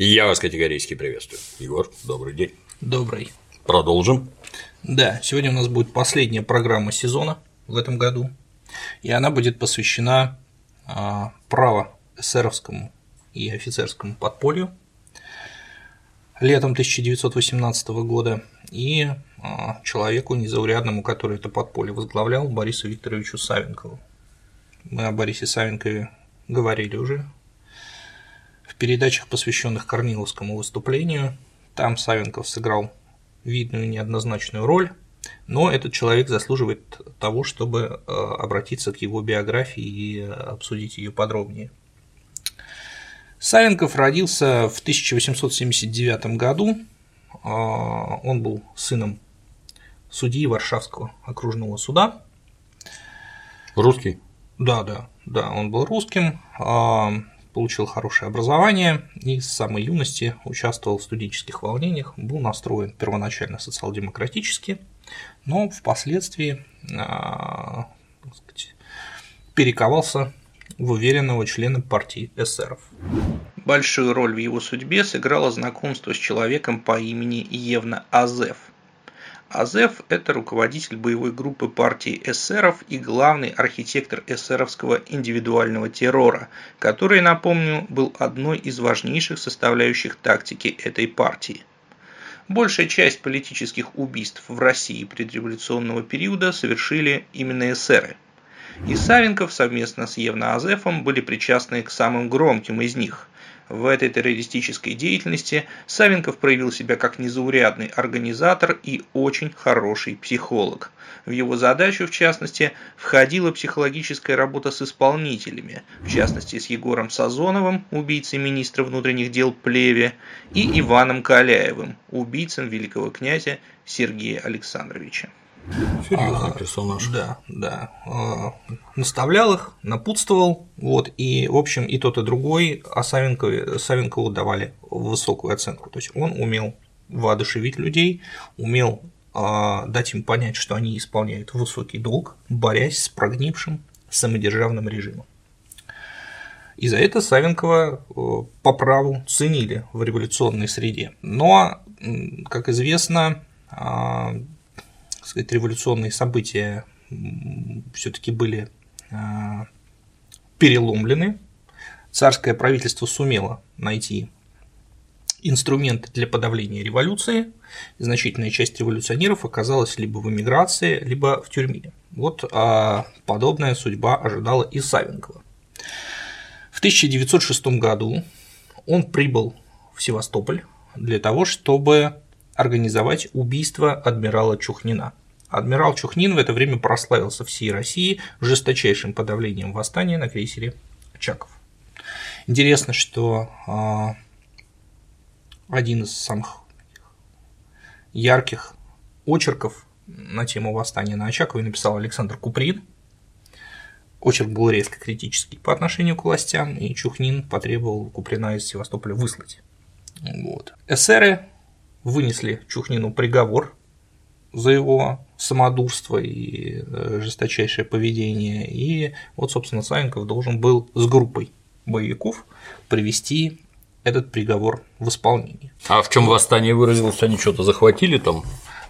Я вас категорически приветствую. Егор, добрый день. Добрый. Продолжим. Да, сегодня у нас будет последняя программа сезона в этом году, и она будет посвящена а, право эсеровскому и офицерскому подполью летом 1918 года и а, человеку незаурядному, который это подполье возглавлял, Борису Викторовичу Савенкову. Мы о Борисе Савенкове говорили уже передачах, посвященных Корниловскому выступлению. Там Савенков сыграл видную неоднозначную роль, но этот человек заслуживает того, чтобы э, обратиться к его биографии и обсудить ее подробнее. Савенков родился в 1879 году. Э, он был сыном судьи Варшавского окружного суда. Русский? Да, да, да, он был русским, э, получил хорошее образование и с самой юности участвовал в студенческих волнениях, был настроен первоначально социал-демократически, но впоследствии а, сказать, перековался в уверенного члена партии эсеров. Большую роль в его судьбе сыграло знакомство с человеком по имени Евна Азеф – Азеф – это руководитель боевой группы партии эсеров и главный архитектор эсеровского индивидуального террора, который, напомню, был одной из важнейших составляющих тактики этой партии. Большая часть политических убийств в России предреволюционного периода совершили именно эсеры. И Савенков совместно с Евноазефом были причастны к самым громким из них – в этой террористической деятельности Савенков проявил себя как незаурядный организатор и очень хороший психолог. В его задачу, в частности, входила психологическая работа с исполнителями, в частности с Егором Сазоновым, убийцей министра внутренних дел Плеве, и Иваном Каляевым, убийцем великого князя Сергея Александровича. Серьезный персонаж. Да, да. А, наставлял их, напутствовал, вот, и, в общем, и тот, и другой, а Савенкову, Савенкову давали высокую оценку. То есть он умел воодушевить людей, умел а, дать им понять, что они исполняют высокий долг, борясь с прогнившим самодержавным режимом. И за это Савенкова э, по праву ценили в революционной среде. Но, как известно, а, сказать, революционные события все-таки были а, переломлены. Царское правительство сумело найти инструменты для подавления революции. Значительная часть революционеров оказалась либо в эмиграции, либо в тюрьме. Вот а подобная судьба ожидала и Савенкова. В 1906 году он прибыл в Севастополь для того, чтобы организовать убийство адмирала Чухнина. Адмирал Чухнин в это время прославился всей России жесточайшим подавлением восстания на крейсере Очаков. Интересно, что а, один из самых ярких очерков на тему восстания на Очакове написал Александр Куприн. Очерк был резко критический по отношению к властям, и Чухнин потребовал Куприна из Севастополя выслать. Вот. Эсеры вынесли Чухнину приговор за его самодурство и э, жесточайшее поведение. И вот, собственно, Савенков должен был с группой боевиков привести этот приговор в исполнение. А в чем восстание выразилось? Они что-то захватили там?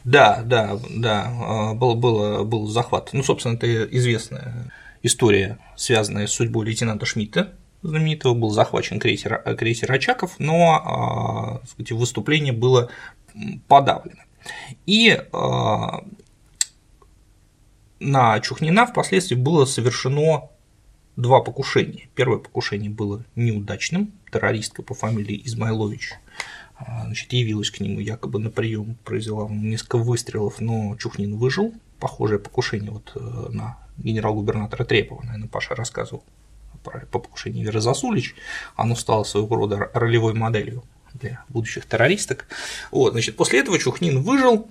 Да, да, да, был, был, был захват. Ну, собственно, это известная история, связанная с судьбой лейтенанта Шмидта, знаменитого, был захвачен крейсер, крейсер Очаков, но сказать, выступление было подавлено. И а, на Чухнина впоследствии было совершено два покушения. Первое покушение было неудачным. Террористка по фамилии Измайлович а, значит, явилась к нему якобы на прием, произвела несколько выстрелов, но Чухнин выжил. Похожее покушение вот э, на генерал-губернатора Трепова, наверное, Паша рассказывал по покушению Веры Засулич. Оно стало своего рода ролевой моделью для будущих террористок. Вот, значит, после этого Чухнин выжил,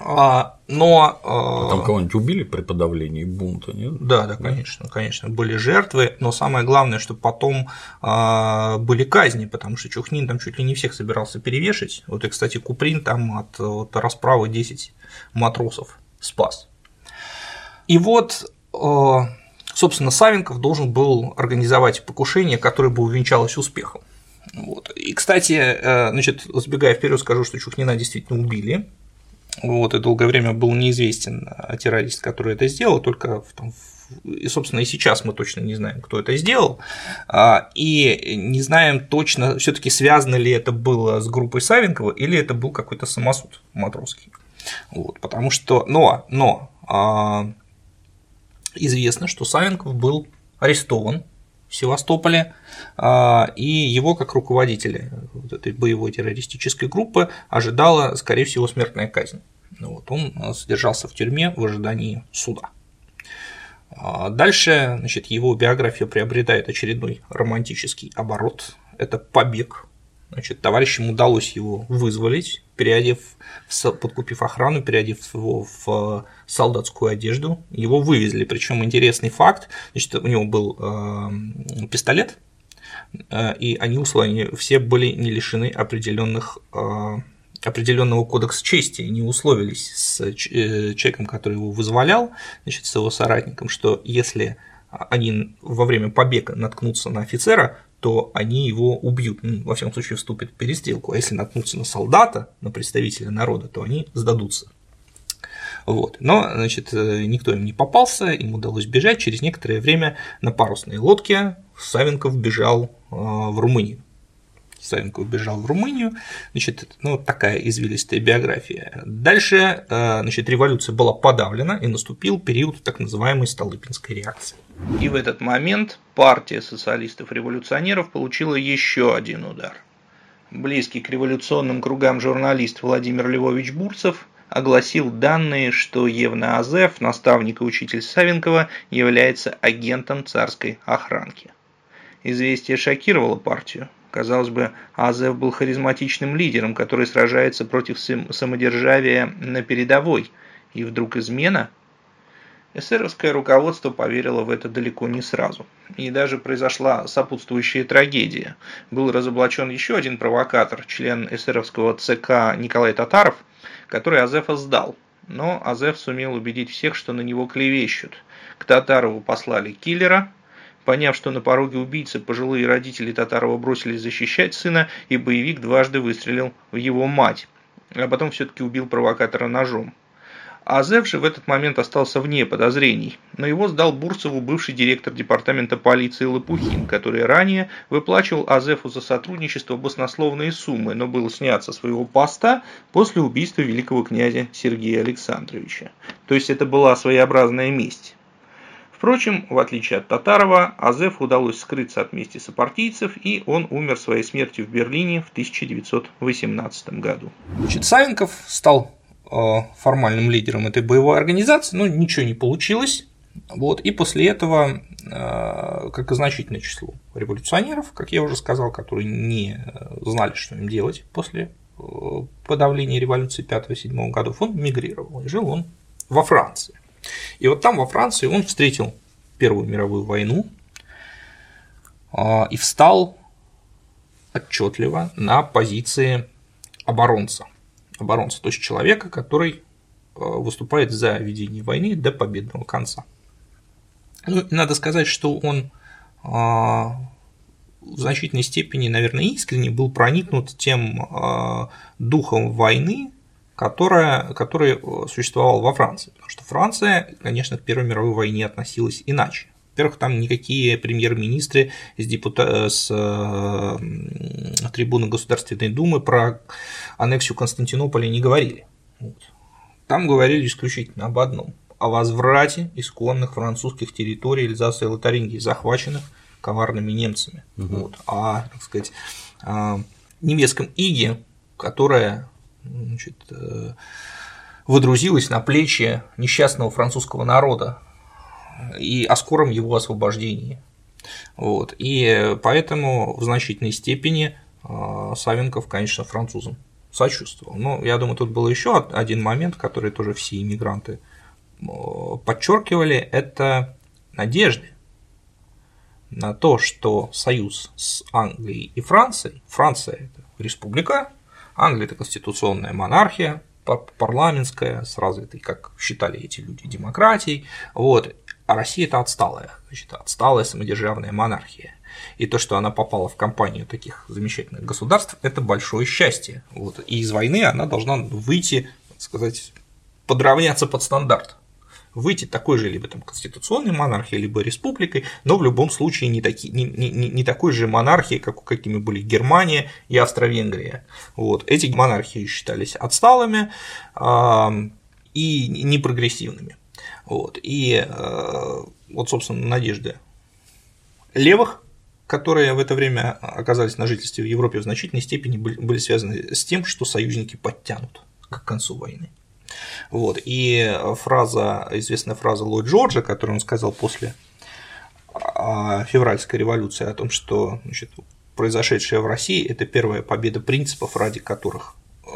а, но… А там кого-нибудь убили при подавлении бунта, нет? Да, да, конечно, конечно, были жертвы, но самое главное, что потом а, были казни, потому что Чухнин там чуть ли не всех собирался перевешать. Вот и, кстати, Куприн там от, от расправы 10 матросов спас. И вот, собственно, Савенков должен был организовать покушение, которое бы увенчалось успехом. Вот. И, кстати, э, значит, сбегая вперед, скажу, что Чухнина действительно убили. Вот, и долгое время был неизвестен террорист, который это сделал, только в, там, и, собственно, и сейчас мы точно не знаем, кто это сделал, а, и не знаем точно, все таки связано ли это было с группой Савенкова или это был какой-то самосуд матросский. Вот, потому что, но, но а, известно, что Савенков был арестован в Севастополе, а, и его как руководителя вот этой боевой террористической группы ожидала, скорее всего, смертная казнь. Вот, он содержался в тюрьме в ожидании суда. А дальше значит, его биография приобретает очередной романтический оборот. Это побег. Значит, товарищам удалось его вызволить, переодев, подкупив охрану, переодев его в солдатскую одежду. Его вывезли. Причем интересный факт: значит, у него был э, пистолет, э, и они условия все были не лишены определенных э, определенного кодекса чести, не условились с э, человеком, который его вызволял, значит, с его соратником, что если они во время побега наткнутся на офицера, то они его убьют, ну, во всяком случае вступят в перестрелку, а если наткнутся на солдата, на представителя народа, то они сдадутся. Вот. Но, значит, э, никто им не попался, им удалось бежать. Через некоторое время на парусной лодке Савенков бежал э, в Румынию. Савенко убежал в Румынию, значит, ну, такая извилистая биография. Дальше, э, значит, революция была подавлена, и наступил период так называемой Столыпинской реакции. И в этот момент партия социалистов-революционеров получила еще один удар. Близкий к революционным кругам журналист Владимир Львович Бурцев огласил данные, что Евна Азеф, наставник и учитель Савенкова, является агентом царской охранки. Известие шокировало партию. Казалось бы, Азев был харизматичным лидером, который сражается против самодержавия на передовой, и вдруг измена? Эсеровское руководство поверило в это далеко не сразу. И даже произошла сопутствующая трагедия. Был разоблачен еще один провокатор, член эсеровского ЦК Николай Татаров, который Азефа сдал. Но Азеф сумел убедить всех, что на него клевещут. К Татарову послали киллера, Поняв, что на пороге убийцы пожилые родители Татарова бросились защищать сына, и боевик дважды выстрелил в его мать, а потом все-таки убил провокатора ножом. Азев же в этот момент остался вне подозрений, но его сдал Бурцеву бывший директор департамента полиции Лопухин, который ранее выплачивал Азефу за сотрудничество баснословные суммы, но был снят со своего поста после убийства великого князя Сергея Александровича. То есть это была своеобразная месть. Впрочем, в отличие от Татарова, Азефу удалось скрыться от мести сопартийцев, и он умер своей смертью в Берлине в 1918 году. Значит, Савенков стал э, формальным лидером этой боевой организации, но ничего не получилось. Вот, и после этого, э, как и значительное число революционеров, как я уже сказал, которые не знали, что им делать после э, подавления революции 5-7 годов, он мигрировал, и жил он во Франции. И вот там, во Франции, он встретил Первую мировую войну а, и встал отчетливо на позиции оборонца. Оборонца, то есть человека, который а, выступает за ведение войны до победного конца. Ну, надо сказать, что он а, в значительной степени, наверное, искренне был проникнут тем духом войны, которая, который э, существовал во Франции. Потому что Франция, конечно, к Первой мировой войне относилась иначе. Во-первых, там никакие премьер-министры с, депута... С э, трибуны Государственной Думы про аннексию Константинополя не говорили. Вот. Там говорили исключительно об одном – о возврате исконных французских территорий Эльзаса и Лотарингии, захваченных коварными немцами. Угу. Вот. А, так сказать, немецком иге, которая значит, э, водрузилась на плечи несчастного французского народа и о скором его освобождении. Вот. И поэтому в значительной степени э, Савенков, конечно, французам сочувствовал. Но я думаю, тут был еще один момент, который тоже все иммигранты э, подчеркивали, это надежды на то, что союз с Англией и Францией, Франция это республика, Англия – это конституционная монархия, парламентская, с развитой, как считали эти люди, демократией, вот, а Россия это отсталая, значит, отсталая самодержавная монархия. И то, что она попала в компанию таких замечательных государств, это большое счастье. Вот. И из войны она должна выйти, так сказать, подравняться под стандарт выйти такой же либо там конституционной монархией, либо республикой, но в любом случае не, таки, не, не, не такой же монархией, как какими были Германия и Австро-Венгрия. Вот. Эти монархии считались отсталыми э, и непрогрессивными. Вот. И э, вот, собственно, надежды левых которые в это время оказались на жительстве в Европе в значительной степени были связаны с тем, что союзники подтянут к концу войны. Вот. И фраза, известная фраза Ллойд Джорджа, которую он сказал после а, февральской революции о том, что значит, произошедшая в России – это первая победа принципов, ради которых э,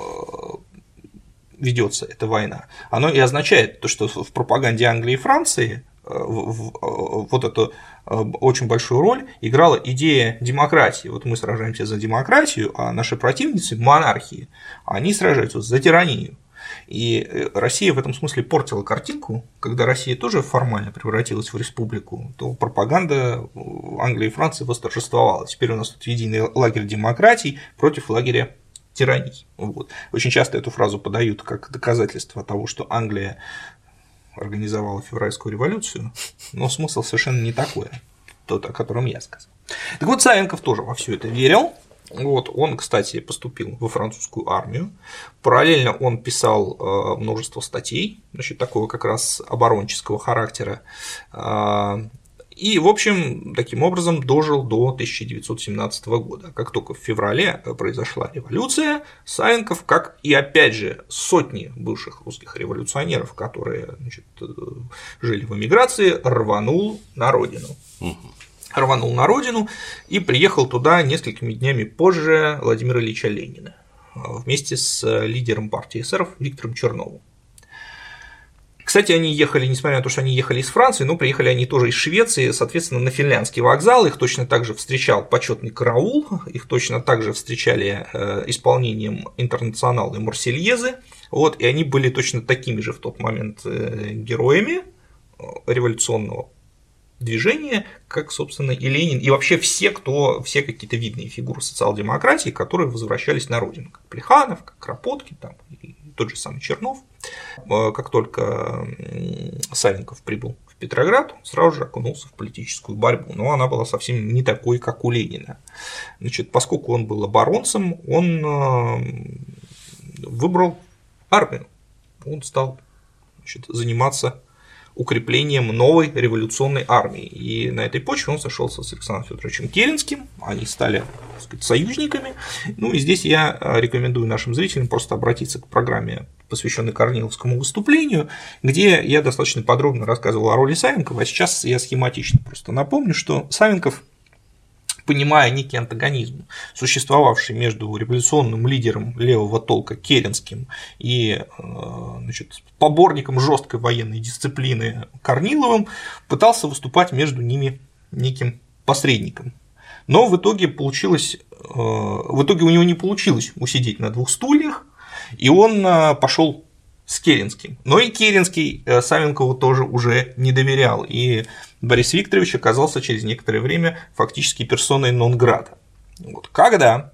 ведется эта война. Оно и означает то, что в пропаганде Англии и Франции э, вот эту э, очень большую роль играла идея демократии. Вот мы сражаемся за демократию, а наши противницы монархии, они сражаются за тиранию. И э, Россия в этом смысле портила картинку, когда Россия тоже формально превратилась в республику, то пропаганда Англии и Франции восторжествовала. Теперь у нас тут единый лагерь демократий против лагеря тираний. Вот. Очень часто эту фразу подают как доказательство того, что Англия организовала февральскую революцию, но смысл совершенно не такой, тот, о котором я сказал. Так вот, Савенков тоже во все это верил, вот, он, кстати, поступил во французскую армию. Параллельно он писал э, множество статей, значит, такого как раз оборонческого характера. Э, и, в общем, таким образом дожил до 1917 года. Как только в феврале произошла революция, Савенков, как и опять же сотни бывших русских революционеров, которые значит, э, жили в эмиграции, рванул на родину рванул на родину и приехал туда несколькими днями позже Владимира Ильича Ленина вместе с лидером партии эсеров Виктором Черновым. Кстати, они ехали, несмотря на то, что они ехали из Франции, но приехали они тоже из Швеции, соответственно, на финляндский вокзал. Их точно так же встречал почетный караул, их точно так же встречали э, исполнением интернационала и Марсельезы. Вот, и они были точно такими же в тот момент э, героями э, революционного движение, как, собственно, и Ленин, и вообще все, кто, все какие-то видные фигуры социал-демократии, которые возвращались на родину, как Плеханов, как Кропоткин, там, и тот же самый Чернов. Э, как только Савенков прибыл в Петроград, сразу же окунулся в политическую борьбу, но она была совсем не такой, как у Ленина. Значит, поскольку он был оборонцем, он э, выбрал армию, он стал значит, заниматься укреплением новой революционной армии. И на этой почве он сошелся с Александром Федоровичем Керенским, они стали сказать, союзниками. Ну и здесь я э, рекомендую нашим зрителям просто обратиться к программе, посвященной Корниловскому выступлению, где я достаточно подробно рассказывал о роли Савенкова, а сейчас я схематично просто напомню, что Савенков понимая некий антагонизм, существовавший между революционным лидером левого толка Керенским и э, значит, поборником жесткой военной дисциплины Корниловым, пытался выступать между ними неким посредником. Но в итоге получилось, э, в итоге у него не получилось усидеть на двух стульях, и он э, пошел с Керенским. Но и Керенский Савенкову тоже уже не доверял, и Борис Викторович оказался через некоторое время фактически персоной нон-града. Вот. Когда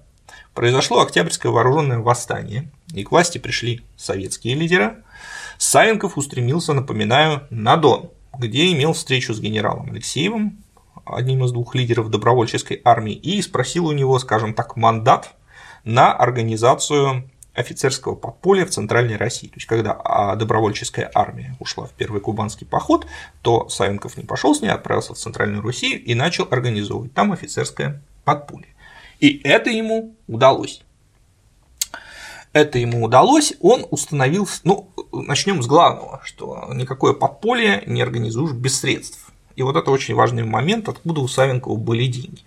произошло Октябрьское вооруженное восстание, и к власти пришли советские лидеры, Савенков устремился, напоминаю, на Дон, где имел встречу с генералом Алексеевым, одним из двух лидеров добровольческой армии, и спросил у него, скажем так, мандат на организацию офицерского подполья в Центральной России. То есть, когда а, добровольческая армия ушла в первый кубанский поход, то Савенков не пошел с ней, а отправился в Центральную Россию и начал организовывать там офицерское подполье. И это ему удалось. Это ему удалось, он установил, ну, начнем с главного, что никакое подполье не организуешь без средств. И вот это очень важный момент, откуда у Савенкова были деньги.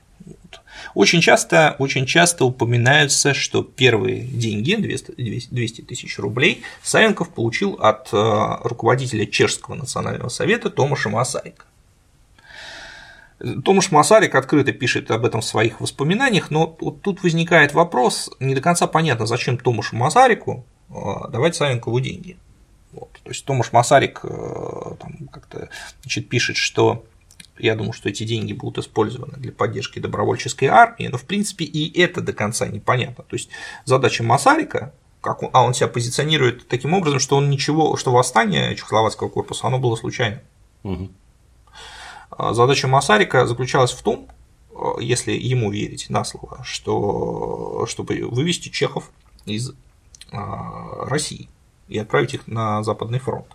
Очень часто, очень часто упоминаются, что первые деньги, 200 тысяч рублей, Савенков получил от э, руководителя Чешского национального совета Томаша Масарика. Томаш Масарик открыто пишет об этом в своих воспоминаниях, но вот тут возникает вопрос, не до конца понятно, зачем Томашу Масарику давать Савенкову деньги. Вот. То есть Томаш Масарик там как-то значит, пишет, что я думаю, что эти деньги будут использованы для поддержки добровольческой армии, но в принципе и это до конца непонятно. То есть задача Масарика, как он, а он себя позиционирует таким образом, что он ничего, что восстание Чехословацкого корпуса, оно было случайным. Угу. Задача Масарика заключалась в том, а, если ему верить на слово, что чтобы вывести чехов из а, России и отправить их на Западный фронт.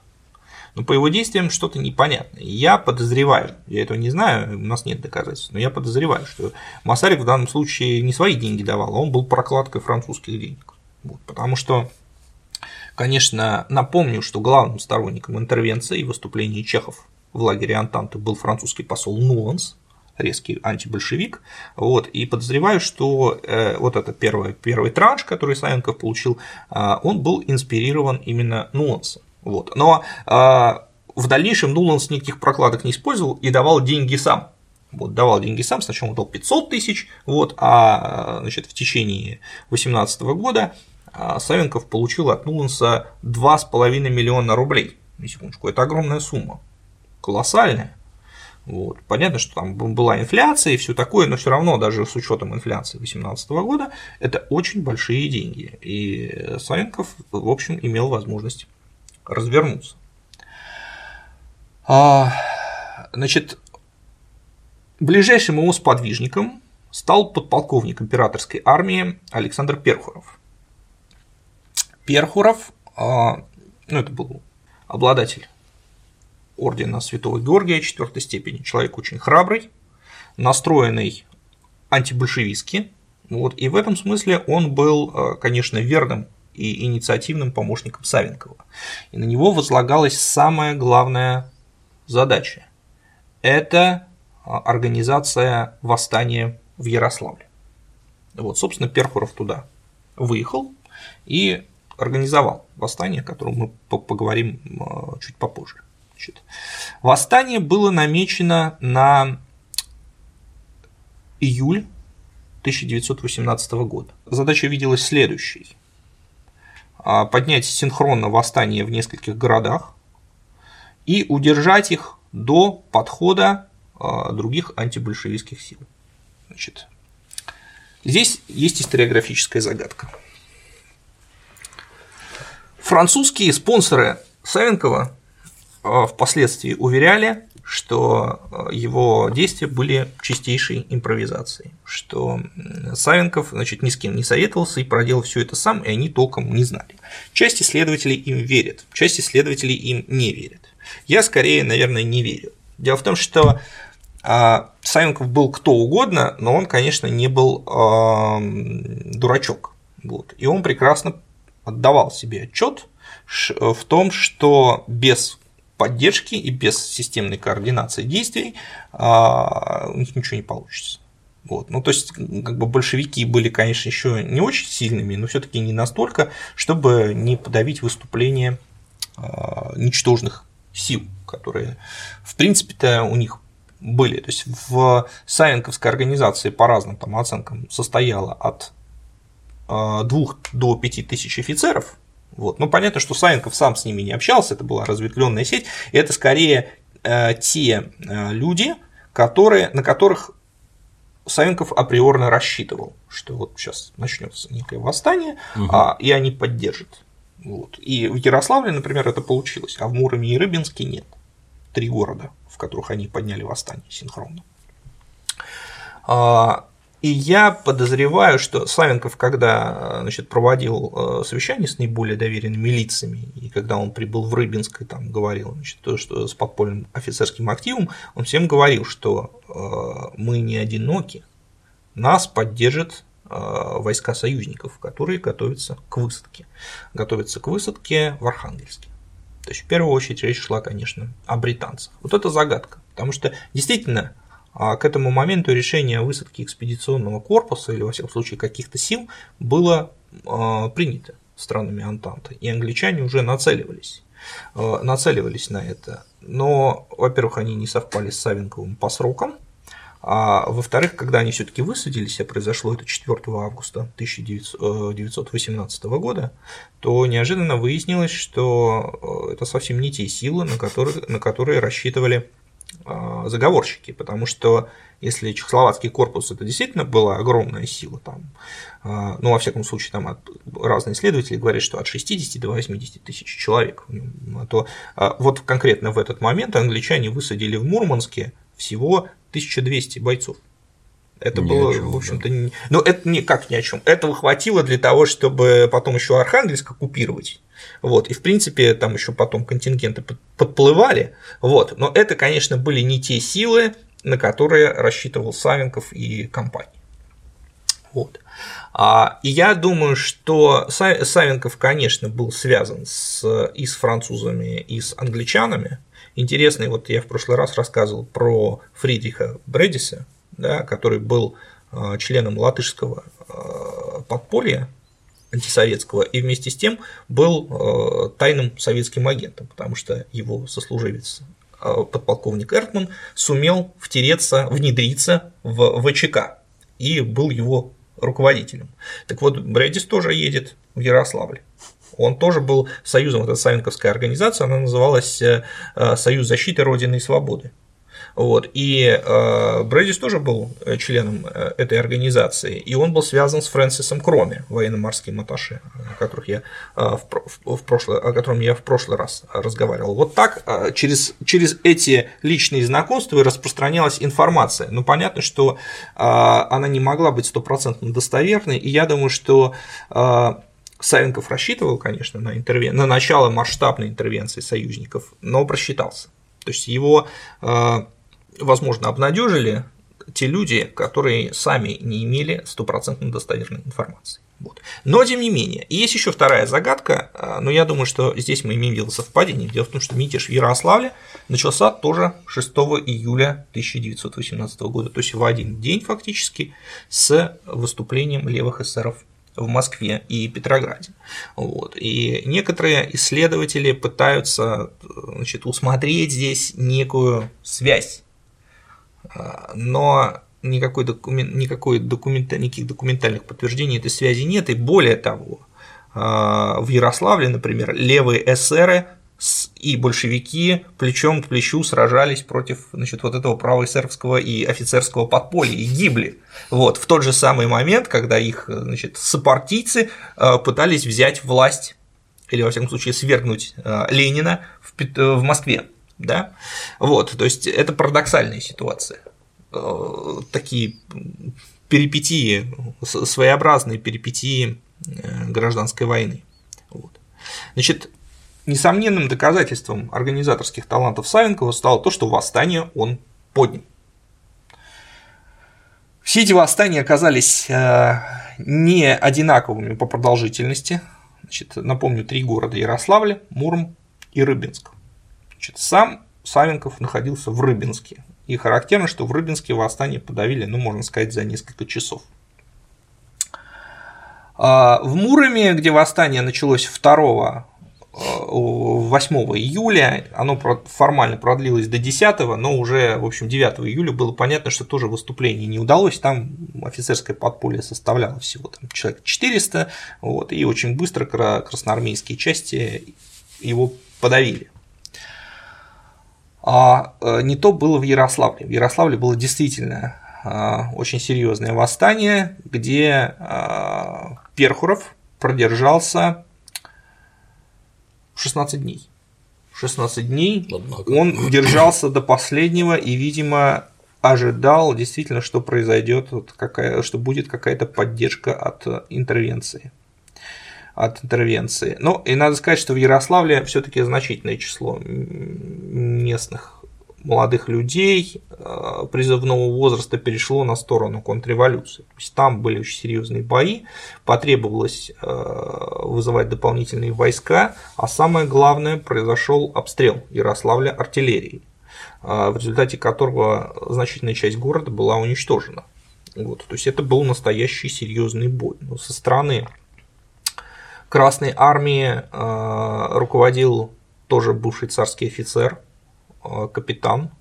Но по его действиям что-то непонятное. Я подозреваю, я этого не знаю, у нас нет доказательств, но я подозреваю, что Масарик в данном случае не свои деньги давал, а он был прокладкой французских денег. Вот, потому что, конечно, напомню, что главным сторонником интервенции и выступления чехов в лагере Антанты был французский посол Нуланс, резкий антибольшевик, вот, и подозреваю, что э, вот это первый, первый транш, который Савенков получил, э, он был инспирирован именно Нулансом. Вот. Но а, в дальнейшем Нуланс никаких прокладок не использовал и давал деньги сам. Вот, давал деньги сам, сначала он дал 500 тысяч, вот, а значит, в течение 2018 года а, Савенков получил от Нуланса 2,5 миллиона рублей. На секундочку, это огромная сумма, колоссальная. Вот. Понятно, что там была инфляция и все такое, но все равно, даже с учетом инфляции 2018 года, это очень большие деньги. И Савенков, в общем, имел возможность развернуться. А, значит, ближайшим его сподвижником стал подполковник императорской армии Александр Перхуров. Перхуров, а, ну это был обладатель ордена Святого Георгия четвертой степени, человек очень храбрый, настроенный антибольшевистски, вот, и в этом смысле он был, а, конечно, верным и инициативным помощником Савенкова. И на него возлагалась самая главная задача – это а, организация восстания в Ярославле. Вот, собственно, Перхуров туда выехал и организовал восстание, о котором мы поговорим а, чуть попозже. Значит, восстание было намечено на июль 1918 года. Задача виделась следующей. А, поднять синхронно восстание в нескольких городах и удержать их до подхода а, других антибольшевистских сил. Значит, здесь есть историографическая загадка. Французские спонсоры Савенкова а, впоследствии уверяли, что э, его действия были чистейшей импровизацией, что Савенков значит, ни с кем не советовался и проделал все это сам, и они толком не знали. Часть исследователей им верит, часть исследователей им не верит. Я скорее, наверное, не верю. Дело в том, что а, Савенков был кто угодно, но он, конечно, не был дурачок. Вот. И он прекрасно отдавал себе отчет в том, что без поддержки и без системной координации действий а, у них ничего не получится. Вот. Ну, то есть, как бы большевики были, конечно, еще не очень сильными, но все-таки не настолько, чтобы не подавить выступление а, ничтожных сил, которые, в принципе-то, у них были. То есть в Савенковской организации по разным там оценкам состояла от а, двух до пяти тысяч офицеров, вот. Ну, понятно, что Савенков сам с ними не общался, это была разветвленная сеть, и это скорее э, те э, люди, которые, на которых Савенков априорно рассчитывал, что вот сейчас начнется некое восстание, угу. а, и они поддержат. Вот. И в Ярославле, например, это получилось, а в Муроме и Рыбинске нет. Три города, в которых они подняли восстание синхронно. А, и я подозреваю, что Савенков, когда значит, проводил э, совещание с наиболее доверенными лицами, и когда он прибыл в Рыбинск и там говорил значит, то, что с подпольным офицерским активом, он всем говорил, что э, мы не одиноки, нас поддержат э, войска союзников, которые готовятся к высадке. Готовятся к высадке в Архангельске. То есть в первую очередь речь шла, конечно, о британцах. Вот это загадка, потому что действительно а к этому моменту решение о высадке экспедиционного корпуса или, во всяком случае, каких-то сил было а, принято странами Антанты, и англичане уже нацеливались, а, нацеливались на это. Но, во-первых, они не совпали с Савенковым по срокам, А во-вторых, когда они все-таки высадились, а произошло это 4 августа 1918 года, то неожиданно выяснилось, что это совсем не те силы, на которые, на которые рассчитывали заговорщики, потому что если чехословацкий корпус это действительно была огромная сила, там, а, ну, во всяком случае, там от, разные исследователи говорят, что от 60 до 80 тысяч человек, а то а, вот конкретно в этот момент англичане высадили в Мурманске всего 1200 бойцов. Это ни было, чем, в общем-то, да. не... ну это никак ни о чем. Этого хватило для того, чтобы потом еще Архангельск оккупировать. Вот, и в принципе там еще потом контингенты подплывали, вот, но это, конечно, были не те силы, на которые рассчитывал Савенков и компания. Вот. А, и я думаю, что Савенков, конечно, был связан с, и с французами, и с англичанами. Интересный, вот я в прошлый раз рассказывал про Фридриха Бредиса, да, который был а, членом латышского а, подполья антисоветского и вместе с тем был тайным советским агентом, потому что его сослуживец Э, подполковник Эртман сумел втереться, внедриться в ВЧК и был его руководителем. Так вот, Брэдис тоже едет в Ярославль. Он тоже был союзом, это Савенковская организация, она называлась э, Союз защиты Родины и Свободы. Вот. И э, Брэдис тоже был э, членом э, этой организации, и он был связан с Фрэнсисом Кроме, военно-морским атташе, о, которых я, э, в, в прошлое, о котором я в прошлый раз разговаривал. Вот так через, через эти личные знакомства распространялась информация. Ну, понятно, что э, она не могла быть стопроцентно достоверной, и я думаю, что э, Савенков рассчитывал, конечно, на, интервен... на начало масштабной интервенции союзников, но просчитался. То есть его э, возможно, обнадежили те люди, которые сами не имели стопроцентно достоверной информации. Вот. Но тем не менее, есть еще вторая загадка, а, но я думаю, что здесь мы имеем дело совпадение. Дело в том, что мятеж в Ярославле начался тоже 6 июля 1918 года, то есть в один день фактически с выступлением левых эсеров в Москве и Петрограде. Вот. И некоторые исследователи пытаются значит, усмотреть здесь некую связь но никакой документ, никакой документа, никаких документальных подтверждений этой связи нет, и более того, а, в Ярославле, например, левые эсеры и большевики плечом к плечу сражались против значит, вот этого правоэсеровского и офицерского подполья и гибли. Вот, в тот же самый момент, когда их значит, сопартийцы а, пытались взять власть или, во всяком случае, свергнуть а, Ленина в Москве да, вот, то есть это парадоксальная ситуация, э, такие перипетии, своеобразные перипетии э, гражданской войны. Вот. Значит, несомненным доказательством организаторских талантов Савенкова стало то, что восстание он поднял. Все эти восстания оказались э, не одинаковыми по продолжительности. Значит, напомню, три города Ярославля, Муром и Рыбинск. Значит, сам Савенков находился в Рыбинске. И характерно, что в Рыбинске восстание подавили, ну, можно сказать, за несколько часов. А, в Муроме, где восстание началось 2 8 июля, оно формально продлилось до 10, но уже, в общем, 9 июля было понятно, что тоже выступление не удалось, там офицерское подполье составляло всего там, человек 400, вот, и очень быстро красноармейские части его подавили. А э, не то было в Ярославле. В Ярославле было действительно э, очень серьезное восстание, где э, Перхуров продержался 16 дней. 16 дней Однако. он держался до последнего и, видимо, ожидал действительно, что произойдет, вот какая, что будет какая-то поддержка от интервенции от интервенции. Ну, и надо сказать, что в Ярославле все-таки значительное число местных молодых людей э, призывного возраста перешло на сторону контрреволюции. То есть там были очень серьезные бои, потребовалось э, вызывать дополнительные войска, а самое главное, произошел обстрел Ярославля артиллерией, э, в результате которого значительная часть города была уничтожена. Вот, то есть это был настоящий серьезный бой. Но со стороны Красной армии э, руководил тоже бывший царский офицер, э, капитан,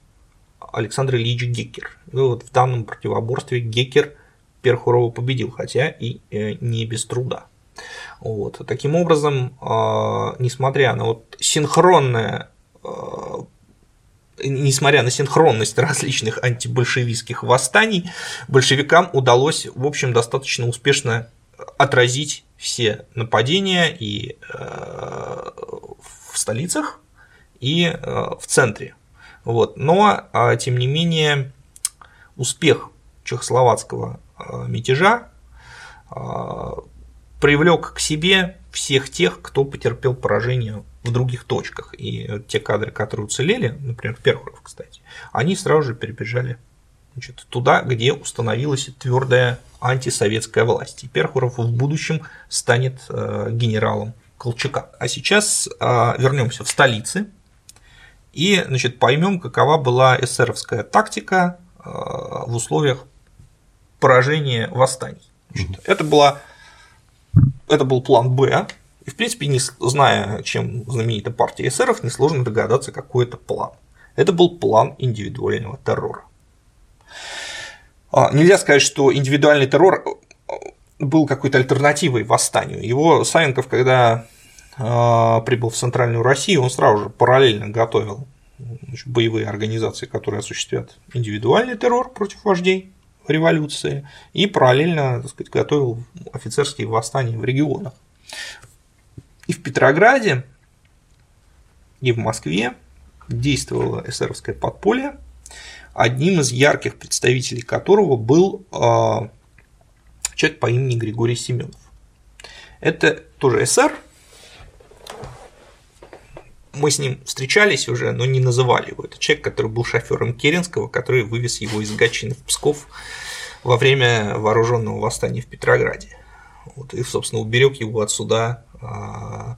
Александр Ильич Геккер. И вот в данном противоборстве Геккер Перхурова победил, хотя и э, не без труда. Вот. Таким образом, несмотря на вот синхронное несмотря на синхронность различных антибольшевистских восстаний, большевикам удалось, в общем, достаточно успешно отразить все нападения и э, в столицах, и э, в центре. Вот. Но, а, тем не менее, успех чехословацкого э, мятежа привлек к себе всех тех, кто потерпел поражение в других точках. И те кадры, которые уцелели, например, Перхуров, кстати, они сразу же перебежали значит, туда, где установилась твердая антисоветская власть. И Перхуров в будущем станет э, генералом Колчака. А сейчас э, вернемся в столицы и значит, поймем, какова была эсеровская тактика э, в условиях поражения восстаний. Значит, это, была, это был план Б, и, в принципе, не зная, чем знаменита партия эсеров, несложно догадаться, какой это план. Это был план индивидуального террора. А, нельзя сказать, что индивидуальный террор э, был какой-то альтернативой восстанию. Его Савенков, когда а, прибыл в Центральную Россию, он сразу же параллельно готовил боевые организации, которые осуществят индивидуальный террор против вождей революции, и параллельно так сказать, готовил офицерские восстания в регионах. И в Петрограде, и в Москве действовало эсеровское подполье, одним из ярких представителей которого был а, человек по имени Григорий Семенов. Это тоже эсер. Мы с ним встречались уже, но не называли его. Это человек, который был шофером Керенского, который вывез его из Гатчины в Псков во время вооруженного восстания в Петрограде. Вот, и, собственно, уберег его от суда а,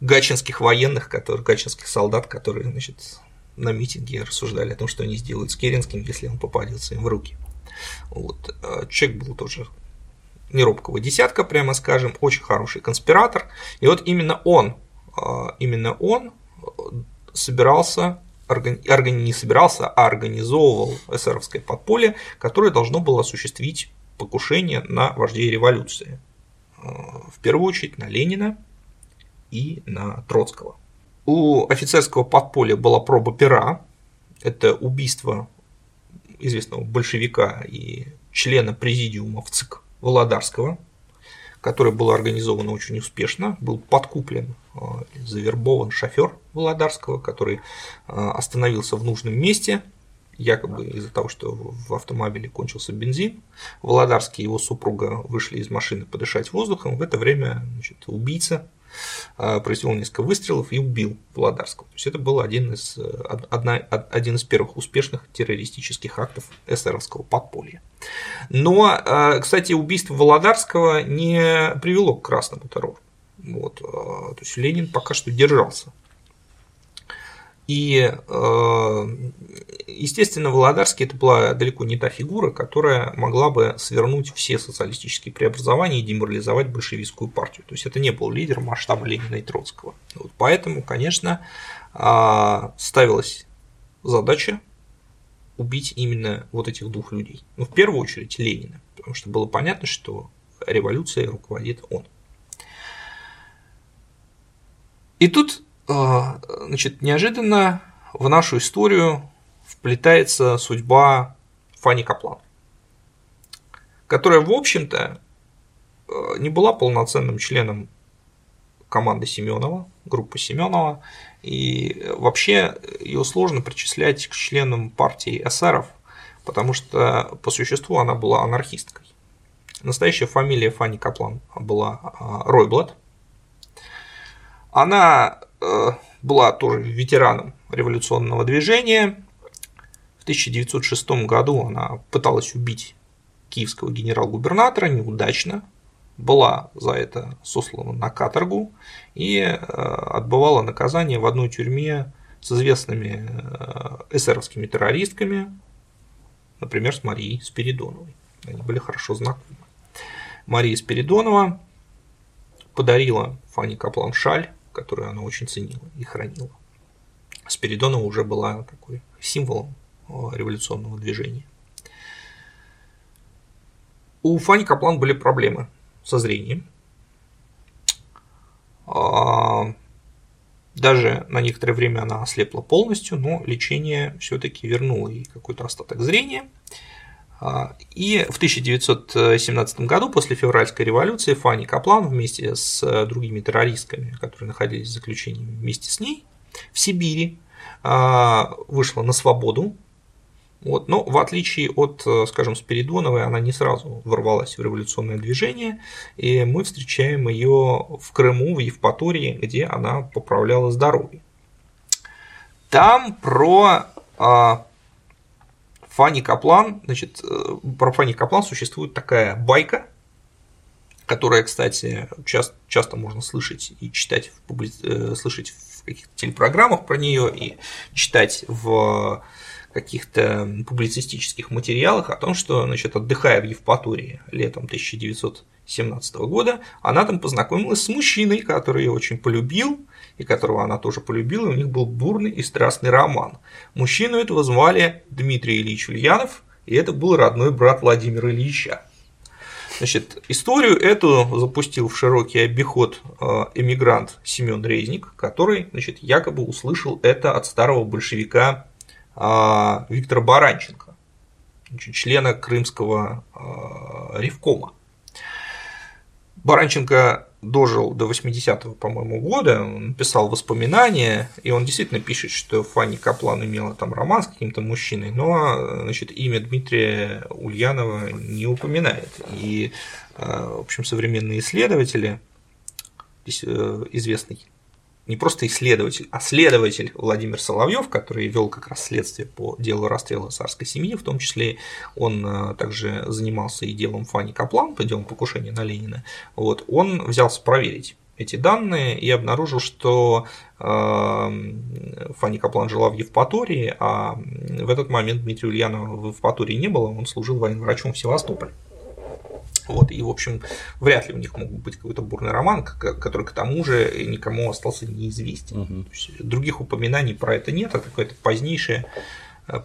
гачинских военных, которые, гачинских солдат, которые значит, на митинге рассуждали о том, что они сделают с Керенским, если он попадется им в руки. Вот. А, человек был тоже неробкого десятка, прямо скажем, очень хороший конспиратор. И вот именно он, а, именно он собирался органи... не собирался, а организовывал эсеровское подполье, которое должно было осуществить покушение на вождей революции. В первую очередь на Ленина и на Троцкого. У офицерского подполья была проба пера. Это убийство известного большевика и члена президиума в Володарского, которое было организовано очень успешно, был подкуплен, э, завербован шофер Володарского, который э, остановился в нужном месте, якобы из-за того, что в автомобиле кончился бензин. Володарский и его супруга вышли из машины подышать воздухом. В это время значит, убийца произвел несколько выстрелов и убил Володарского. То есть это был один из, одна, один из первых успешных террористических актов эсеровского подполья. Но, а, кстати, убийство Володарского не привело к красному террору. Вот. А, то есть Ленин пока что держался и, э, естественно, Володарский это была далеко не та фигура, которая могла бы свернуть все социалистические преобразования и деморализовать большевистскую партию. То есть это не был лидер масштаба Ленина и Троцкого. Вот поэтому, конечно, а, ставилась задача убить именно вот этих двух людей. Ну, в первую очередь Ленина, потому что было понятно, что революцией руководит он. И тут значит, неожиданно в нашу историю вплетается судьба Фани Каплан, которая, в общем-то, а, не была полноценным членом команды Семенова, группы Семенова, и вообще ее сложно причислять к членам партии эсеров, потому что по существу она была анархисткой. Настоящая фамилия Фани Каплан была а, Ройблад. Она Э, была тоже ветераном революционного движения. В 1906 году она пыталась убить киевского генерал-губернатора неудачно, была за это сослана на каторгу и э, отбывала наказание в одной тюрьме с известными э, эсеровскими террористками, например, с Марией Спиридоновой. Они были хорошо знакомы. Мария Спиридонова подарила Фанни Каплан шаль которую она очень ценила и хранила. Спиридонова уже была такой символом революционного движения. У Фани Каплан были проблемы со зрением. А, даже на некоторое время она ослепла полностью, но лечение все-таки вернуло ей какой-то остаток зрения. А, и в 1917 году, после февральской революции, Фанни Каплан вместе с другими террористками, которые находились в заключении вместе с ней в Сибири, а, вышла на свободу вот. Но в отличие от, э, скажем, Спиридоновой, она не сразу ворвалась в революционное движение, и мы встречаем ее в Крыму, в Евпатории, где она поправляла здоровье. Там про а, Фанни Каплан, значит, э, про Фанни Каплан существует такая байка, которая, кстати, часто, часто можно слышать и читать, в публи... Э, слышать в каких-то телепрограммах про нее и читать в каких-то публицистических материалах о том, что, значит, отдыхая в Евпатории летом 1917 года, она там познакомилась с мужчиной, который ее очень полюбил, и которого она тоже полюбила, и у них был бурный и страстный роман. Мужчину этого звали Дмитрий Ильич Ульянов, и это был родной брат Владимира Ильича. Значит, историю эту запустил в широкий обиход э, эмигрант Семен Резник, который значит, якобы услышал это от старого большевика а, Виктора Баранченко, члена Крымского а, Ревкома. Баранченко дожил до 80-го, по-моему, года, он писал воспоминания, и он действительно пишет, что Фанни Каплан имела там роман с каким-то мужчиной, но значит, имя Дмитрия Ульянова не упоминает. И, а, в общем, современные исследователи, э, известный не просто исследователь, а следователь Владимир Соловьев, который вел как раз следствие по делу расстрела царской семьи, в том числе он э, также занимался и делом Фани Каплан, по делу покушения на Ленина, вот, он взялся проверить эти данные и обнаружил, что э, Фанни Каплан жила в Евпатории, а в этот момент Дмитрия Ульянова в Евпатории не было, он служил военным врачом в Севастополе. Вот, и, в общем, вряд ли у них мог быть какой-то бурный роман, который к тому же никому остался неизвестен. Угу. других упоминаний про это нет, а какое-то позднейшее,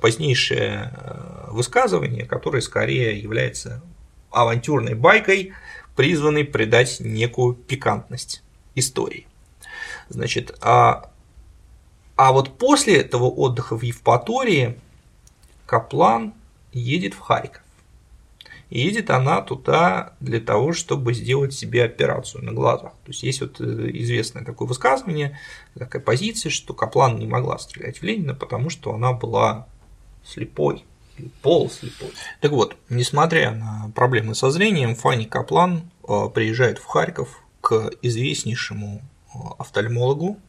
позднейшее э, высказывание, которое скорее является авантюрной байкой, призванной придать некую пикантность истории. Значит, а, а вот после этого отдыха в Евпатории Каплан едет в Харьков. Едет она туда для того, чтобы сделать себе операцию на глазах. То есть есть вот э, известное такое высказывание, такая позиция, что Каплан не могла стрелять в Ленина, потому что она была слепой, полуслепой. Так вот, несмотря на проблемы со зрением, Фанни Каплан э, приезжает в Харьков к известнейшему э, офтальмологу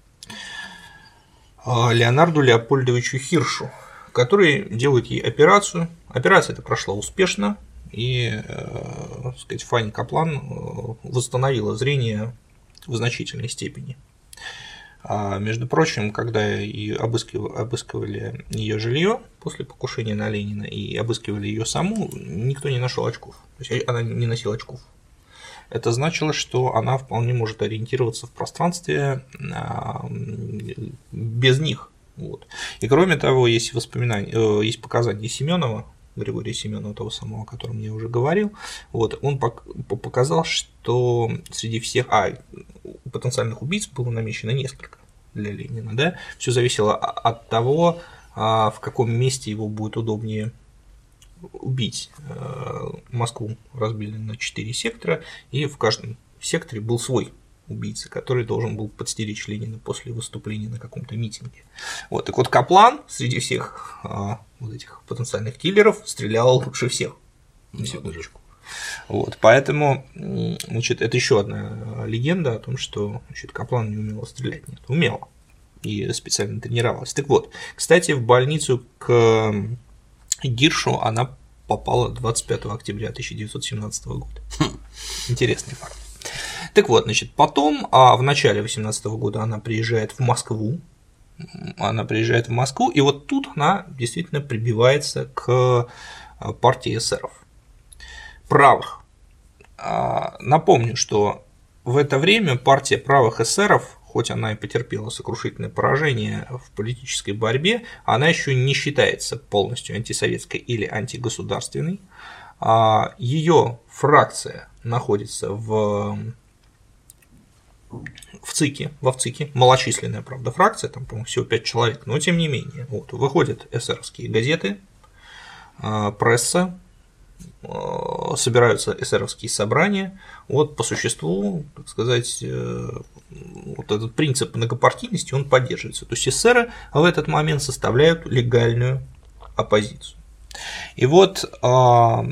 Леонарду Леопольдовичу Хиршу, который делает ей операцию. Операция эта прошла успешно, и, э, так сказать, Фанни Каплан э, восстановила зрение в значительной степени. А, между прочим, когда и обыскивали, обыскивали ее жилье после покушения на Ленина и обыскивали ее саму, никто не нашел очков. То есть она не носила очков. Это значило, что она вполне может ориентироваться в пространстве а, без них. Вот. И кроме того, есть воспоминания, э, есть показания Семенова, Григория Семенова, того самого, о котором я уже говорил, вот, он показал, что среди всех, а, потенциальных убийц было намечено несколько для Ленина, да, все зависело от того, а, в каком месте его будет удобнее убить. Э, Москву разбили на четыре сектора, и в каждом секторе был свой убийцы, который должен был подстеречь Ленина после выступления на каком-то митинге. Вот, так вот Каплан среди всех а, вот этих потенциальных киллеров стрелял лучше всех. На секундочку. Вот, поэтому, значит, это еще одна легенда о том, что значит, Каплан не умела стрелять. Нет, умела. И специально тренировалась. Так вот, кстати, в больницу к Гиршу она попала 25 октября 1917 года. Хм. Интересный факт. Так вот, значит, потом, а в начале 18 года она приезжает в Москву, она приезжает в Москву, и вот тут она действительно прибивается к а, партии эсеров. Правых. А, напомню, что в это время партия правых эсеров хоть она и потерпела сокрушительное поражение в политической борьбе, она еще не считается полностью антисоветской или антигосударственной. А Ее фракция находится в в ЦИКе, во ВЦИКе, малочисленная, правда, фракция, там, по-моему, всего 5 человек, но тем не менее, вот, выходят эсеровские газеты, а, пресса, а, собираются эсеровские собрания, вот по существу, так сказать, э, вот этот принцип многопартийности, он поддерживается. То есть эсеры в этот момент составляют легальную оппозицию. И вот, а,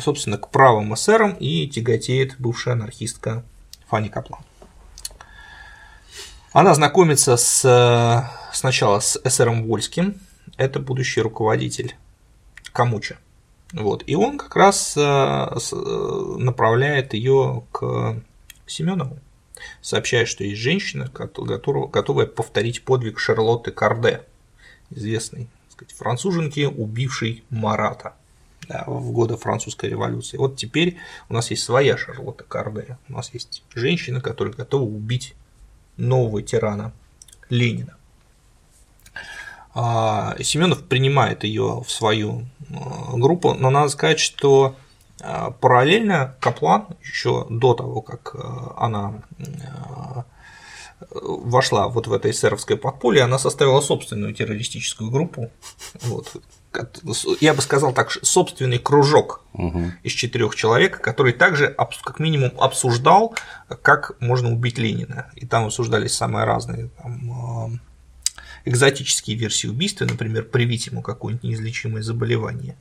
собственно, к правым эсерам и тяготеет бывшая анархистка Фанни Каплан. Она знакомится с, сначала с эсером Вольским, это будущий руководитель Камуча. Вот. И он как раз э, направляет ее к Семенову, сообщая, что есть женщина, готовая повторить подвиг Шарлотты Карде, известной сказать, француженки, убившей Марата да, в годы французской революции. Вот теперь у нас есть своя Шарлотта Карде, у нас есть женщина, которая готова убить нового тирана Ленина. А, Семенов принимает ее в свою а, группу, но надо сказать, что а, параллельно Каплан еще до того, как она вошла вот в это эсеровское подполье, она составила собственную террористическую группу. Вот. Я бы сказал так, собственный кружок угу. из четырех человек, который также как минимум обсуждал, как можно убить Ленина. И там обсуждались самые разные там, экзотические версии убийства, например, привить ему какое-нибудь неизлечимое заболевание.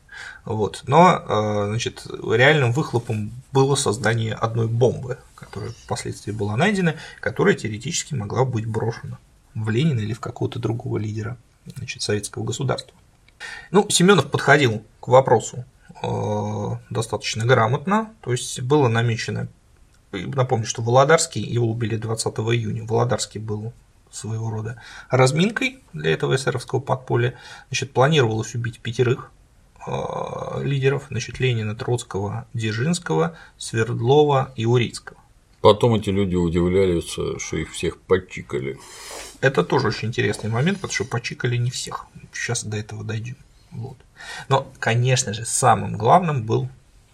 Вот. Но э, значит, реальным выхлопом было создание одной бомбы, которая впоследствии была найдена, которая теоретически могла быть брошена в Ленина или в какого-то другого лидера значит, советского государства. Ну, Семенов подходил к вопросу э, достаточно грамотно, то есть было намечено Напомню, что Володарский, его убили 20 июня, Володарский был своего рода разминкой для этого эсеровского подполья. Значит, планировалось убить пятерых э, лидеров, значит, Ленина, Троцкого, Дзержинского, Свердлова и Урицкого. Потом эти люди удивляются, что их всех почикали. Это тоже очень интересный момент, потому что почикали не всех. Сейчас до этого дойдем. Вот. Но, конечно же, самым главным был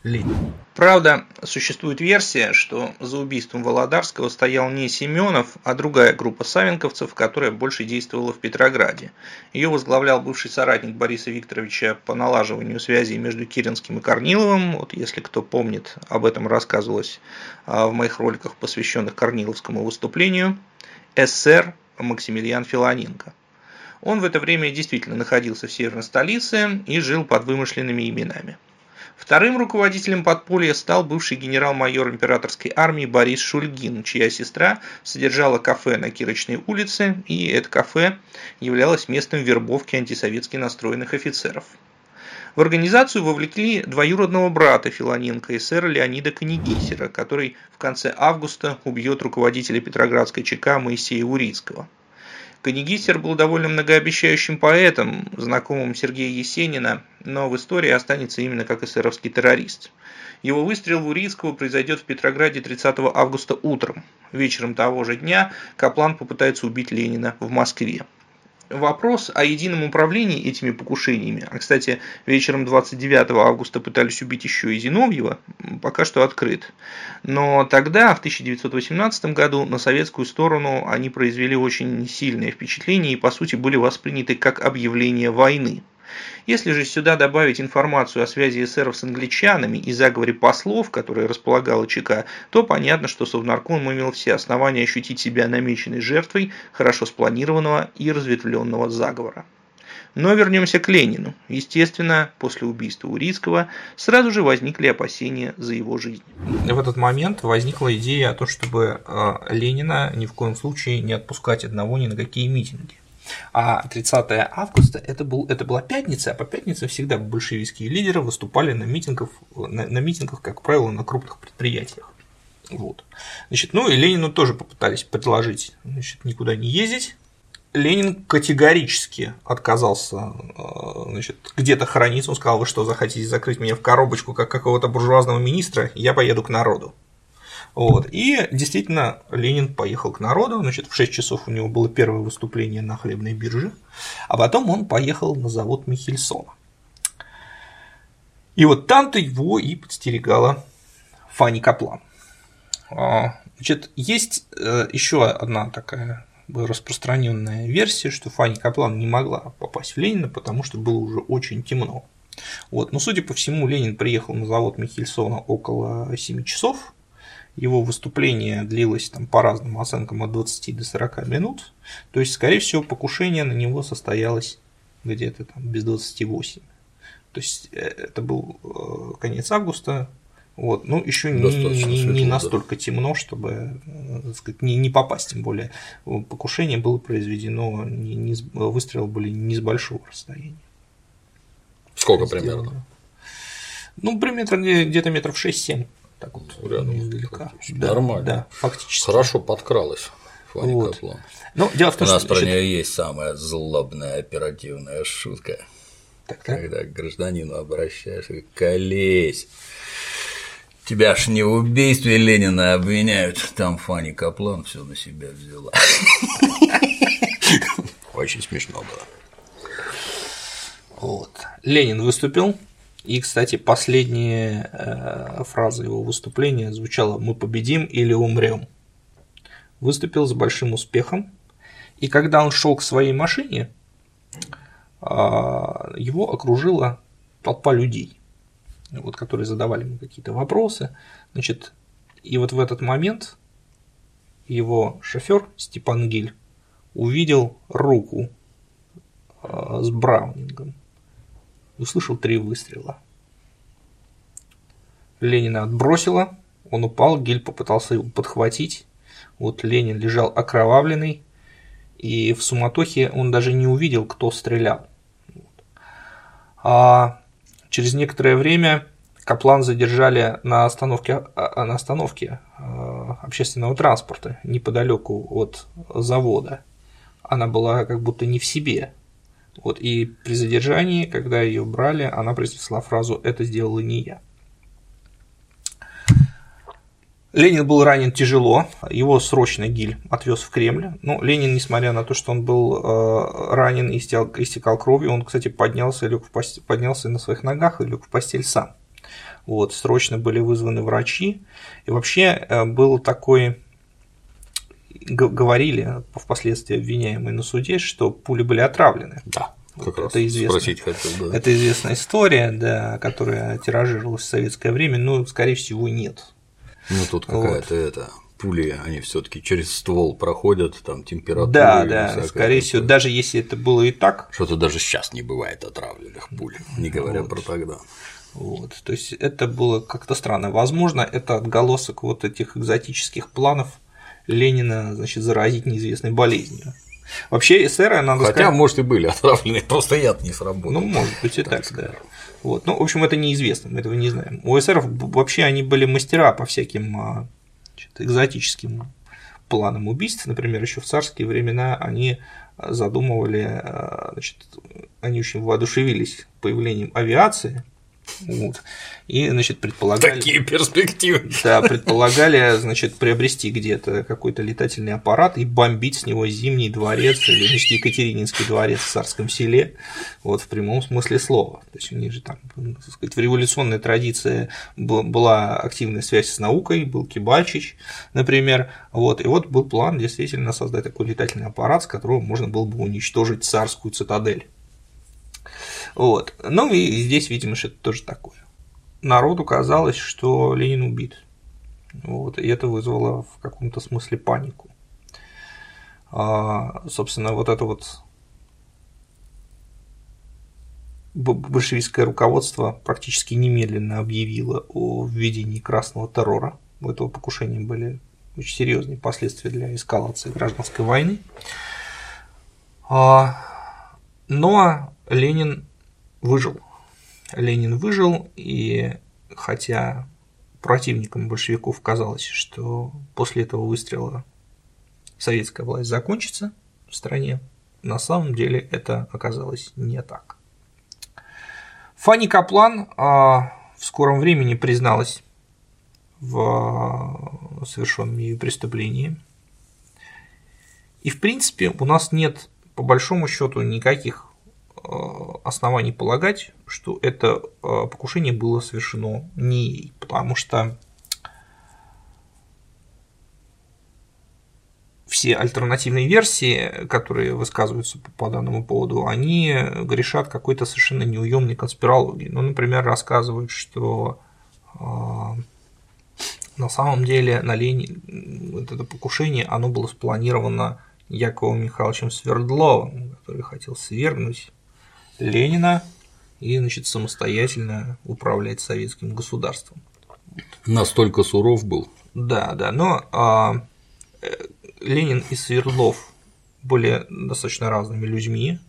Ленин. Правда, существует версия, что за убийством Володарского стоял не Семенов, а другая группа савенковцев, которая больше действовала в Петрограде. Ее возглавлял бывший соратник Бориса Викторовича по налаживанию связей между Киринским и Корниловым. Вот если кто помнит, об этом рассказывалось а, в моих роликах, посвященных Корниловскому выступлению. СССР Максимилиан Филоненко. Он в это время действительно находился в северной столице и жил под вымышленными именами. Вторым руководителем подполья стал бывший генерал-майор императорской армии Борис Шульгин, чья сестра содержала кафе на Кирочной улице, и это кафе являлось местом вербовки антисоветски настроенных офицеров. В организацию вовлекли двоюродного брата Филоненко, эсера Леонида Канегисера, который в конце августа убьет руководителя Петроградской ЧК Моисея Урицкого. Канегисер был довольно многообещающим поэтом, знакомым Сергея Есенина, но в истории останется именно как эсеровский террорист. Его выстрел в Урицкого произойдет в Петрограде 30 августа утром. Вечером того же дня Каплан попытается убить Ленина в Москве вопрос о едином управлении этими покушениями, а, кстати, вечером 29 августа пытались убить еще и Зиновьева, пока что открыт. Но тогда, в 1918 году, на советскую сторону они произвели очень сильное впечатление и, по сути, были восприняты как объявление войны. Если же сюда добавить информацию о связи эсеров с англичанами и заговоре послов, которые располагала ЧК, то понятно, что Совнарком имел все основания ощутить себя намеченной жертвой хорошо спланированного и разветвленного заговора. Но вернемся к Ленину. Естественно, после убийства Урицкого сразу же возникли опасения за его жизнь. В этот момент возникла идея о том, чтобы э, Ленина ни в коем случае не отпускать одного ни на какие митинги. А 30 августа это, был, это была пятница, а по пятницам всегда большевистские лидеры выступали на митингах, на, на митингах, как правило, на крупных предприятиях. Вот. Значит, ну и Ленину тоже попытались предложить значит, никуда не ездить. Ленин категорически отказался э, значит, где-то храниться. Он сказал, вы что, захотите закрыть меня в коробочку, как какого-то буржуазного министра, я поеду к народу. Вот. И действительно, Ленин поехал к народу, значит, в 6 часов у него было первое выступление на хлебной бирже, а потом он поехал на завод Михельсона. И вот там-то его и подстерегала Фанни Каплан. А, значит, есть э, еще одна такая распространенная версия, что Фанни Каплан не могла попасть в Ленина, потому что было уже очень темно. Вот. Но, судя по всему, Ленин приехал на завод Михельсона около 7 часов. Его выступление длилось там, по разным оценкам от 20 до 40 минут. То есть, скорее всего, покушение на него состоялось где-то там без 28. То есть э, это был э, конец августа, вот, ну, еще не, не, не настолько да. темно, чтобы э, сказать, не, не попасть, тем более покушение было произведено, не, не, выстрелы были не с большого расстояния. Сколько примерно? Ну, примерно где-то метров 6-7. Так вот, Рядом, издалека. Да, нормально. Да, фактически. Хорошо подкралась. Фанни вот. Каплан. Ну, дело в том, У нас что, про нее есть самая злобная оперативная шутка. Так, так. Когда к гражданину обращаешься, колесь. Тебя ж не в убийстве Ленина обвиняют, там Фанни Каплан все на себя взяла. Очень смешно было. Вот. Ленин выступил, и, кстати, последняя э, фраза его выступления звучала «Мы победим или умрем». Выступил с большим успехом, и когда он шел к своей машине, э, его окружила толпа людей, вот, которые задавали ему какие-то вопросы. Значит, и вот в этот момент его шофер Степан Гиль увидел руку э, с Браунингом услышал три выстрела. Ленина отбросило, он упал, Гиль попытался его подхватить. Вот Ленин лежал окровавленный, и в суматохе он даже не увидел, кто стрелял. А через некоторое время Каплан задержали на остановке, а, на остановке а, общественного транспорта неподалеку от завода. Она была как будто не в себе. Вот, и при задержании, когда ее брали, она произнесла фразу «это сделала не я». Ленин был ранен тяжело, его срочно Гиль отвез в Кремль. Но Ленин, несмотря на то, что он был э, ранен и истекал, истекал кровью, он, кстати, поднялся, лег в постель, поднялся на своих ногах и лег в постель сам. Вот, срочно были вызваны врачи. И вообще э, был такой говорили впоследствии обвиняемые на суде, что пули были отравлены. Да. Как вот это известно. хотел, да. Это известная история, да, которая тиражировалась в советское время, но, скорее всего, нет. Ну, тут какая-то вот. это пули, они все-таки через ствол проходят, там температура. Да, да, скорее всего, даже если это было и так. Что-то даже сейчас не бывает отравленных пуль, не говоря вот. про тогда. Вот, то есть это было как-то странно. Возможно, это отголосок вот этих экзотических планов Ленина, значит, заразить неизвестной болезнью. Вообще эсеры, надо Хотя, сказать... может, и были отравлены, просто яд не сработал. Ну, может быть, и так, так да. Вот. Ну, в общем, это неизвестно, мы этого не знаем. У эсеров вообще они были мастера по всяким значит, экзотическим планам убийств. Например, еще в царские времена они задумывали, а, значит, они очень воодушевились появлением авиации, вот. И, значит, предполагали... Такие перспективы. Да, предполагали, значит, приобрести где-то какой-то летательный аппарат и бомбить с него Зимний дворец или, значит, Екатерининский дворец в Царском селе, вот в прямом смысле слова. То есть у них же там, так сказать, в революционной традиции была активная связь с наукой, был Кибальчич, например, вот, и вот был план действительно создать такой летательный аппарат, с которого можно было бы уничтожить царскую цитадель. Вот. Ну и здесь, видимо, что-то тоже такое. Народу казалось, что Ленин убит. Вот, и это вызвало в каком-то смысле панику. А, собственно, вот это вот большевистское руководство практически немедленно объявило о введении красного террора. У этого покушения были очень серьезные последствия для эскалации гражданской войны. А, но Ленин выжил. Ленин выжил, и хотя противникам большевиков казалось, что после этого выстрела советская власть закончится в стране, на самом деле это оказалось не так. Фанни Каплан а, в скором времени призналась в совершенными ею преступлениями. И, в принципе, у нас нет, по большому счету, никаких оснований полагать, что это э, покушение было совершено не ей, потому что все альтернативные версии, которые высказываются по, по данному поводу, они грешат какой-то совершенно неуемной конспирологией. Ну, например, рассказывают, что э, на самом деле на Ленин вот это покушение, оно было спланировано Яковом Михайловичем Свердловым, который хотел свергнуть Ленина и, значит, самостоятельно управлять советским государством. Настолько суров был. Да, да, но а, э, Ленин и Свердлов были достаточно разными людьми,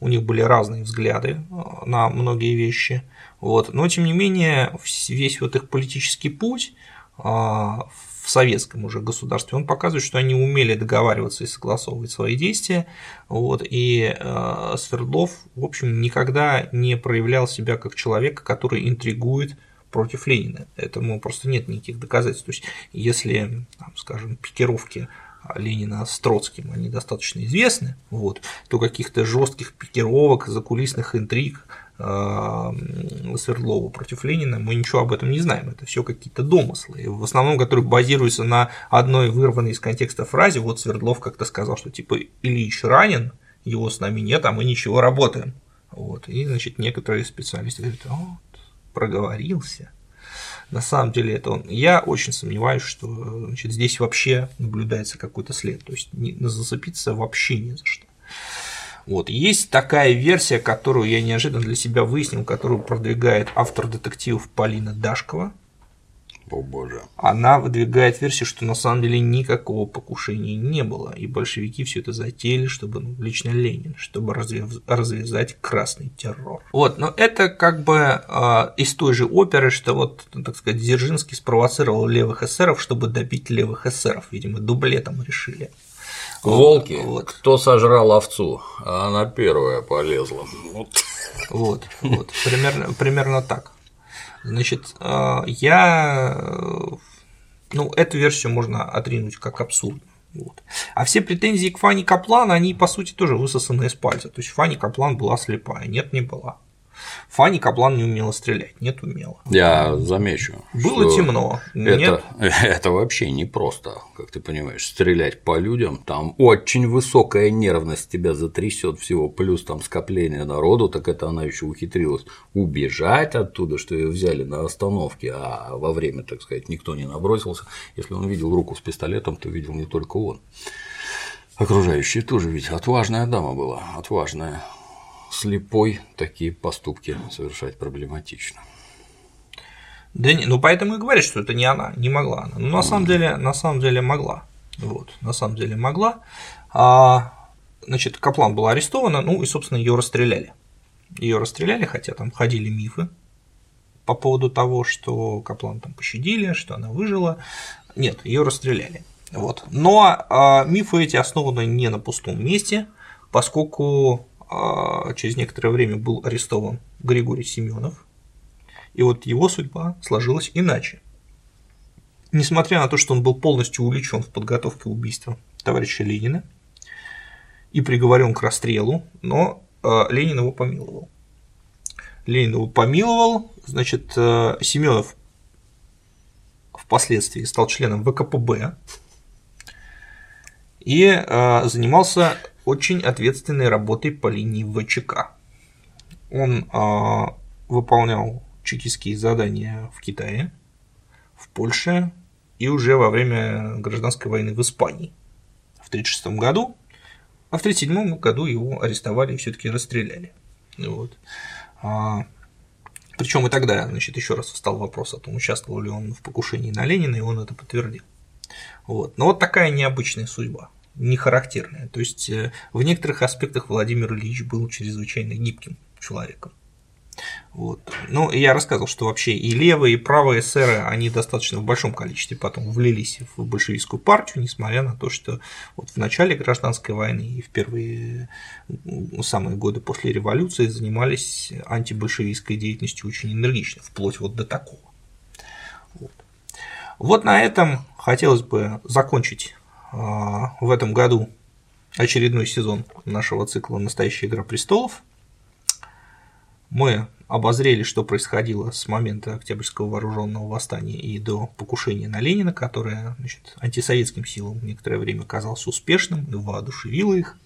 у них были разные взгляды а, на многие вещи, вот. но тем не менее весь вот их политический путь а, в советском уже государстве, он показывает, что они умели договариваться и согласовывать свои действия, вот, и э, Свердлов, в общем, никогда не проявлял себя как человека, который интригует против Ленина. Этому просто нет никаких доказательств. То есть, если, там, скажем, пикировки Ленина с Троцким, они достаточно известны, вот, то каких-то жестких пикировок, закулисных интриг Э, Свердлова против Ленина, мы ничего об этом не знаем, это все какие-то домыслы, в основном, которые базируются на одной вырванной из контекста фразе, вот Свердлов как-то сказал, что типа Ильич ранен, его с нами нет, а мы ничего работаем. Вот. И, значит, некоторые специалисты говорят, вот, проговорился. На самом деле это он. Я очень сомневаюсь, что значит, здесь вообще наблюдается какой-то след. То есть не, зацепиться вообще не за что. Вот. Есть такая версия, которую я неожиданно для себя выяснил, которую продвигает автор детективов Полина Дашкова. О боже. Она выдвигает версию, что на самом деле никакого покушения не было, и большевики все это затеяли, чтобы ну, лично Ленин, чтобы развязать красный террор. Вот, но это как бы э, из той же оперы, что вот, так сказать, Дзержинский спровоцировал левых эсеров, чтобы добить левых эсеров, видимо, дублетом решили. Волки, вот. кто сожрал овцу, а она первая полезла. Вот, вот, вот. Примерно, примерно так. Значит, а, я, ну, эту версию можно отринуть как абсурд. Вот. А все претензии к Фанни Каплан, они, по сути, тоже высосаны из пальца. То есть Фанни Каплан была слепая, нет, не была. Фанни Каплан не умела стрелять, нет, умела. Я замечу. Было темно. Это, нет. это вообще не просто, как ты понимаешь, стрелять по людям. Там очень высокая нервность тебя затрясет всего, плюс там скопление народу, так это она еще ухитрилась убежать оттуда, что ее взяли на остановке, а во время, так сказать, никто не набросился. Если он видел руку с пистолетом, то видел не только он. Окружающие тоже ведь отважная дама была, отважная слепой такие поступки совершать проблематично. Да не, ну поэтому и говорят, что это не она, не могла она. Ну на самом деле, на самом деле могла. Вот, на самом деле могла. А, значит, Каплан была арестована, ну и, собственно, ее расстреляли. Ее расстреляли, хотя там ходили мифы по поводу того, что Каплан там пощадили, что она выжила. Нет, ее расстреляли. Вот. Но а, мифы эти основаны не на пустом месте, поскольку а через некоторое время был арестован Григорий Семенов, и вот его судьба сложилась иначе. Несмотря на то, что он был полностью увлечен в подготовке убийства товарища Ленина и приговорен к расстрелу, но а, Ленин его помиловал. Ленин его помиловал, значит, а, Семенов впоследствии стал членом ВКПБ и занимался очень ответственной работой по линии ВЧК. Он а, выполнял чекистские задания в Китае, в Польше и уже во время гражданской войны в Испании в 1936 году, а в 1937 году его арестовали и все-таки расстреляли. Вот. А, причем и тогда, значит, еще раз встал вопрос о том, участвовал ли он в покушении на Ленина, и он это подтвердил. Вот. Но вот такая необычная судьба не характерная. То есть э, в некоторых аспектах Владимир Ильич был чрезвычайно гибким человеком. Вот. Ну, я рассказывал, что вообще и левые, и правые эсеры, они достаточно в большом количестве потом влились в большевистскую партию, несмотря на то, что вот в начале гражданской войны и в первые самые годы после революции занимались антибольшевистской деятельностью очень энергично, вплоть вот до такого. Вот, вот на этом хотелось бы закончить в этом году очередной сезон нашего цикла «Настоящая игра престолов». Мы обозрели, что происходило с момента Октябрьского вооруженного восстания и до покушения на Ленина, которое значит, антисоветским силам некоторое время казалось успешным и воодушевило их.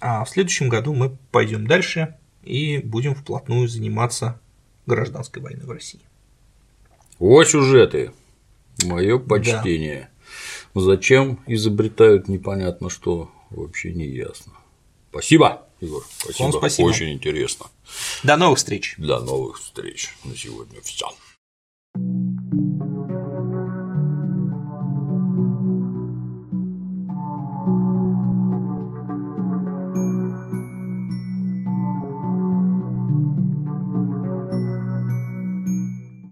А в следующем году мы пойдем дальше и будем вплотную заниматься гражданской войной в России. О, сюжеты! Мое почтение. Да. Зачем изобретают непонятно что, вообще не ясно. Спасибо, Егор. Спасибо. Вам спасибо. Очень интересно. До новых встреч. До новых встреч. На сегодня все.